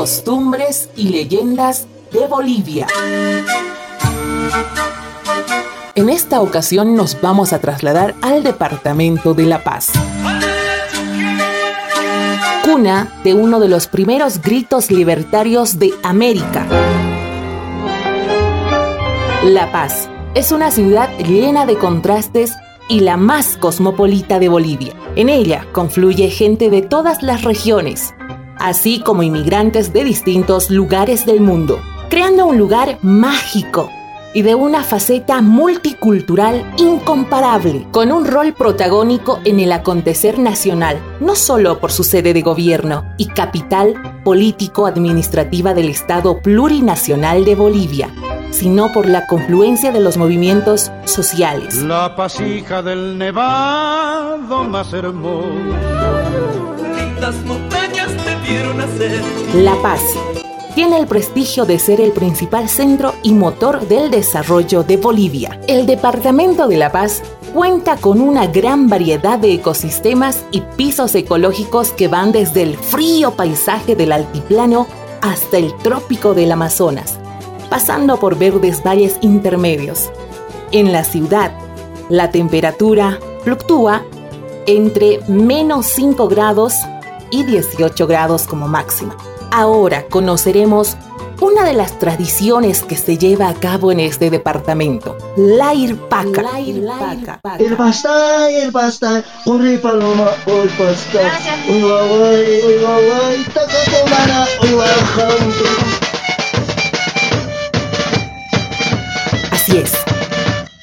costumbres y leyendas de Bolivia. En esta ocasión nos vamos a trasladar al departamento de La Paz. Cuna de uno de los primeros gritos libertarios de América. La Paz es una ciudad llena de contrastes y la más cosmopolita de Bolivia. En ella confluye gente de todas las regiones, así como inmigrantes de distintos lugares del mundo, creando un lugar mágico y de una faceta multicultural incomparable, con un rol protagónico en el acontecer nacional, no solo por su sede de gobierno y capital político-administrativa del Estado plurinacional de Bolivia, sino por la confluencia de los movimientos sociales. La pasija del nevado más hermoso. La Paz tiene el prestigio de ser el principal centro y motor del desarrollo de Bolivia. El Departamento de La Paz cuenta con una gran variedad de ecosistemas y pisos ecológicos que van desde el frío paisaje del altiplano hasta el trópico del Amazonas pasando por verdes valles intermedios. En la ciudad, la temperatura fluctúa entre menos 5 grados y 18 grados como máxima. Ahora conoceremos una de las tradiciones que se lleva a cabo en este departamento, la irpaca. La irpaca. El el corre paloma, hoy basta.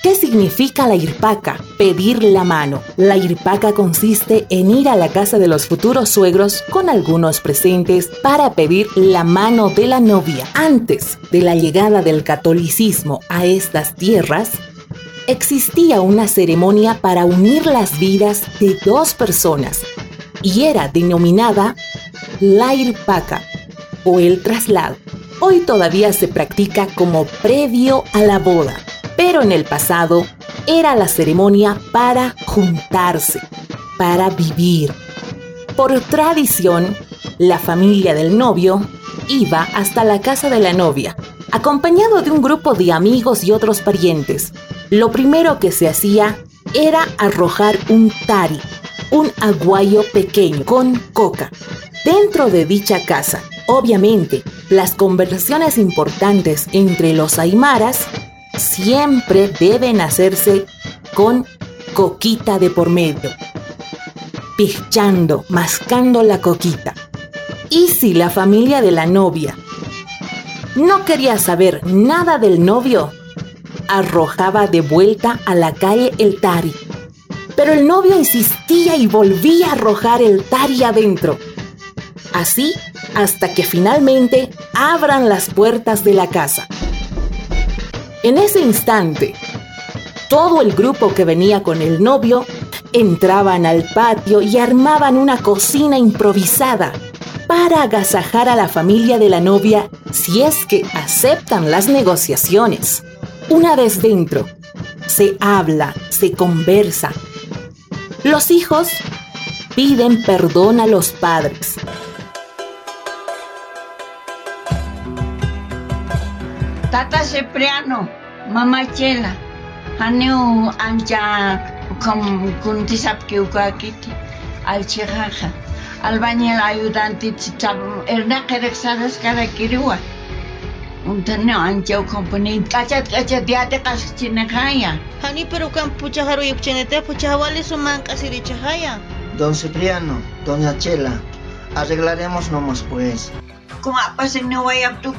¿Qué significa la irpaca? Pedir la mano. La irpaca consiste en ir a la casa de los futuros suegros con algunos presentes para pedir la mano de la novia. Antes de la llegada del catolicismo a estas tierras, existía una ceremonia para unir las vidas de dos personas y era denominada la irpaca o el traslado. Hoy todavía se practica como previo a la boda pero en el pasado era la ceremonia para juntarse, para vivir. Por tradición, la familia del novio iba hasta la casa de la novia, acompañado de un grupo de amigos y otros parientes. Lo primero que se hacía era arrojar un tari, un aguayo pequeño con coca, dentro de dicha casa. Obviamente, las conversaciones importantes entre los aymaras siempre deben hacerse con coquita de por medio, pichando, mascando la coquita. Y si la familia de la novia no quería saber nada del novio, arrojaba de vuelta a la calle el tari. Pero el novio insistía y volvía a arrojar el tari adentro. Así hasta que finalmente abran las puertas de la casa. En ese instante, todo el grupo que venía con el novio entraban al patio y armaban una cocina improvisada para agasajar a la familia de la novia si es que aceptan las negociaciones. Una vez dentro, se habla, se conversa. Los hijos piden perdón a los padres. Tata Cipriano, Mamá Chela, Haneu Ancha con Kuntisap Kiukakiti, al Chijaja, albañil ayudante Chichab, Erna Kerexadas Karakirua. Untano ancha company, kachat kachat diate kaschinakaya. Hani pero kan puchaharu yukchenete puchahawali suman kasirichahaya. Don Cipriano, Doña Chela, arreglaremos nomás pues kung apasin na way up to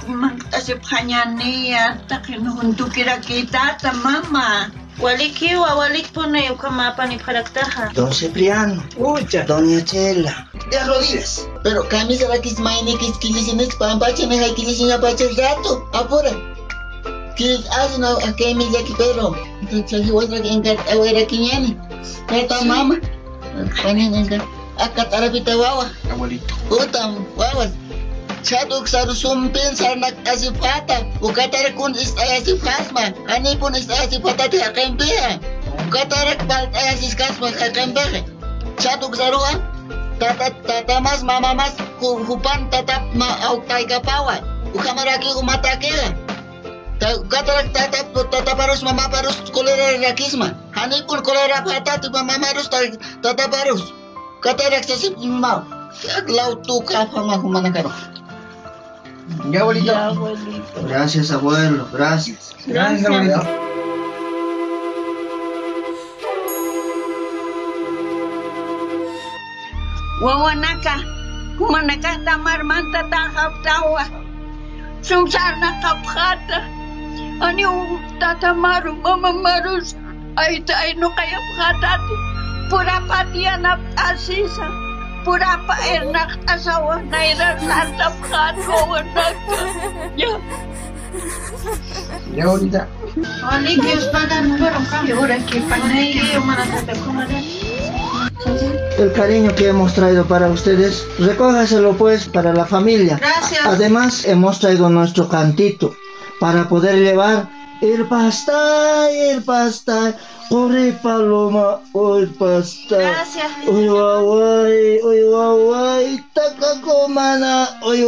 tasip kanya niya takin hundu kira kita ta mama Walik iwa, walik po na yung kamapa ni Paragtaja. Don Cipriano. Ucha. Doña Chela. De rodillas. Pero camisa la que es maine que es kilisines pampache me hay kilisina pache rato. Apura. Que hacen a que ya que pero. Entonces yo voy a encar a ver aquí ñani. Esta mama. Panen el acá tarapita guagua. Abuelito. Puta, guaguas. Chatuk sarusum pin sarnak asifata. Ukatar kun is asifasma. Ani pun is asifata di akem dia. Ukatar kbal asis kasma akem dia. Chatuk sarua. Ah. Tata tata mas mama mas hupan tata ma aukai kapawa. Ukamaraki umata kia. Ah. Ukatar tata tata parus mama parus kolera ya rakisma. Ani pun kolera pata tu mama parus tata parus. Kata raksasa mau, ya, laut tuh kafah mau ke mana? Ya, abuelito. Ya, abuelito. Gracias, abuelo. Gracias. Gracias. abuelito. Wawanaka, humanaka tamar manta tahap tawa. Sumsar na kapkata. Ani tatamaru mama marus ay tay no kaya pkatati. Pura pati anak asisa. Enak asawa na. Ya. Ya, abuelita. Oli, Dios paga número cambio. Ahora que panay, mana tata kumara. El cariño que hemos traído para ustedes, recójaselo pues para la familia. Gracias. Además, hemos traído nuestro cantito para poder llevar el pasta, el pasta, corre paloma, oh, el pasta. Gracias, Uy, guay, uy, guay, taca comana, uy,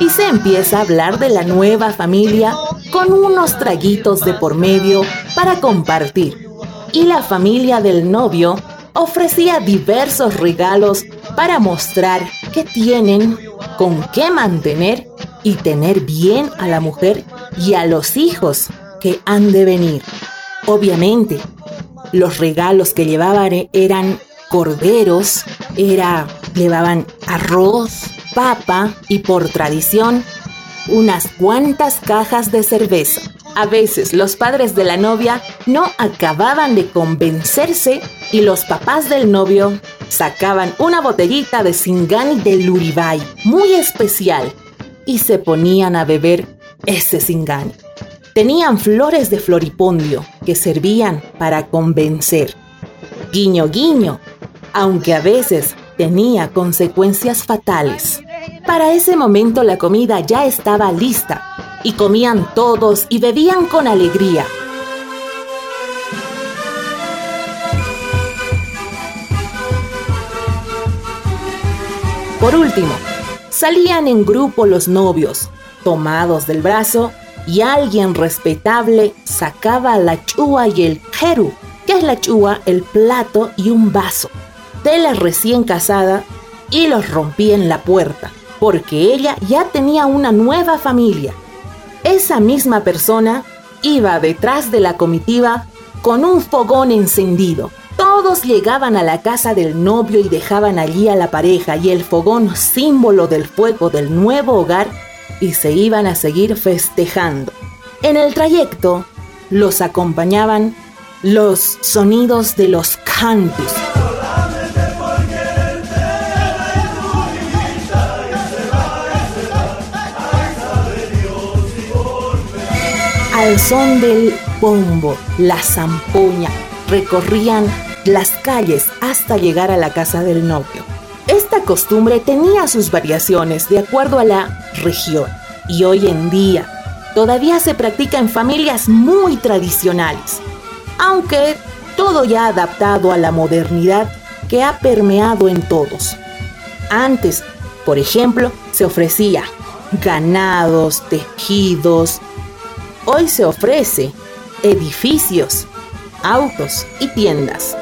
y se empieza a hablar de la nueva familia con unos traguitos de por medio para compartir. Y la familia del novio ofrecía diversos regalos para mostrar que tienen con qué mantener y tener bien a la mujer y a los hijos que han de venir. Obviamente, los regalos que llevaban eran corderos, era, llevaban arroz, papa y por tradición unas cuantas cajas de cerveza. A veces los padres de la novia no acababan de convencerse y los papás del novio sacaban una botellita de Singani de Luribay, muy especial, y se ponían a beber ese Singani. Tenían flores de floripondio que servían para convencer. Guiño, guiño, aunque a veces tenía consecuencias fatales. Para ese momento la comida ya estaba lista y comían todos y bebían con alegría. Por último, salían en grupo los novios, tomados del brazo, y alguien respetable sacaba la chua y el jeru, que es la chua, el plato y un vaso, de la recién casada y los rompía en la puerta, porque ella ya tenía una nueva familia. Esa misma persona iba detrás de la comitiva con un fogón encendido. Todos llegaban a la casa del novio y dejaban allí a la pareja y el fogón símbolo del fuego del nuevo hogar y se iban a seguir festejando. En el trayecto los acompañaban los sonidos de los cantos. Al son del bombo, la zampoña, recorrían las calles hasta llegar a la casa del novio. Esta costumbre tenía sus variaciones de acuerdo a la región y hoy en día todavía se practica en familias muy tradicionales, aunque todo ya adaptado a la modernidad que ha permeado en todos. Antes, por ejemplo, se ofrecía ganados, tejidos. Hoy se ofrece edificios, autos y tiendas.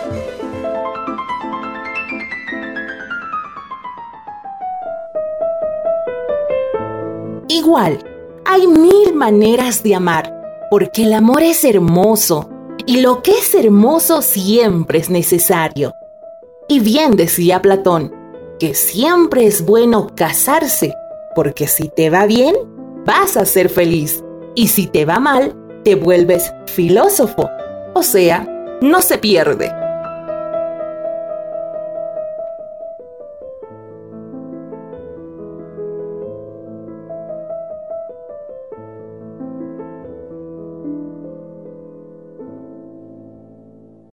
Igual, hay mil maneras de amar, porque el amor es hermoso y lo que es hermoso siempre es necesario. Y bien decía Platón, que siempre es bueno casarse, porque si te va bien, vas a ser feliz, y si te va mal, te vuelves filósofo, o sea, no se pierde.